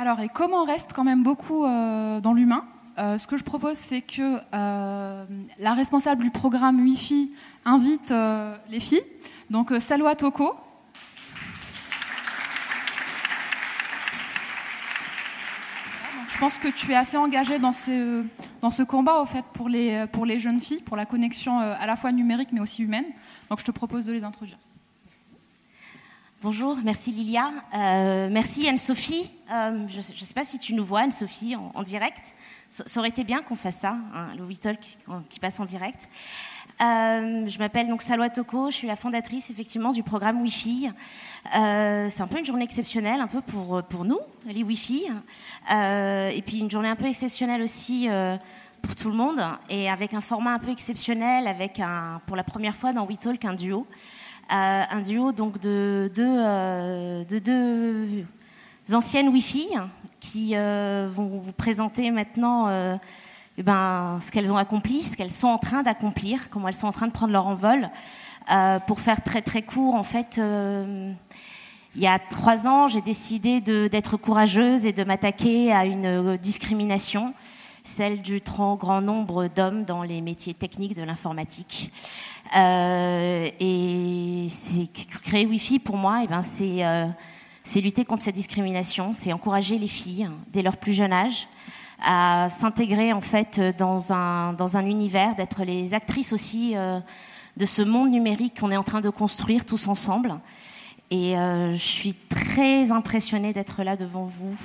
Alors, et comme on reste quand même beaucoup euh, dans l'humain, euh, ce que je propose, c'est que euh, la responsable du programme Wi-Fi invite les filles. Donc, Salwa Toko. Je pense que tu es assez engagée dans ce, dans ce combat, au fait, pour les, pour les jeunes filles, pour la connexion à la fois numérique mais aussi humaine. Donc, je te propose de les introduire. Bonjour, merci Lilia. Euh, merci Anne-Sophie. Euh, je ne sais pas si tu nous vois, Anne-Sophie, en, direct. Ça, aurait été bien qu'on fasse ça, hein, le WeTalk qui, qui passe en direct. Euh, je m'appelle donc Salwa Toko, je suis la fondatrice effectivement du programme Wi-Fi. C'est un peu une journée exceptionnelle, un peu pour, pour nous, les Wi-Fi. Et puis une journée un peu exceptionnelle aussi pour tout le monde, et avec un format un peu exceptionnel, avec un, pour la première fois dans WeTalk un duo. Euh, un duo donc de deux, euh, anciennes Wi-Fi qui euh, vont vous présenter maintenant eh ben, ce qu'elles ont accompli, ce qu'elles sont en train d'accomplir, comment elles sont en train de prendre leur envol. Pour faire très très court, en fait, il y a trois ans, j'ai décidé d'être courageuse et de m'attaquer à une discrimination, celle du trop grand nombre d'hommes dans les métiers techniques de l'informatique. Et créer Wi-Fi pour moi, et ben c'est euh, c'est lutter contre cette discrimination, c'est encourager les filles dès leur plus jeune âge à s'intégrer en fait dans un dans un univers, d'être les actrices aussi euh, de ce monde numérique qu'on est en train de construire tous ensemble. Et euh, je suis très impressionnée d'être là devant vous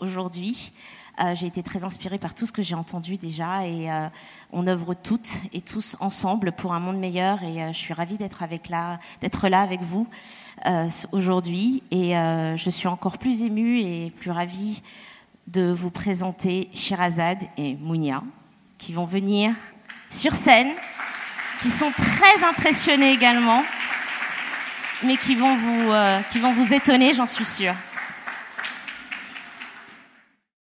aujourd'hui. Euh, j'ai été très inspirée par tout ce que j'ai entendu déjà et euh, on œuvre toutes et tous ensemble pour un monde meilleur et euh, je suis ravie d'être avec là, d'être là avec vous aujourd'hui et je suis encore plus émue et plus ravie de vous présenter Shirazad et Mounia qui vont venir sur scène, qui sont très impressionnés également, mais qui vont vous, euh, qui vont vous étonner, j'en suis sûre.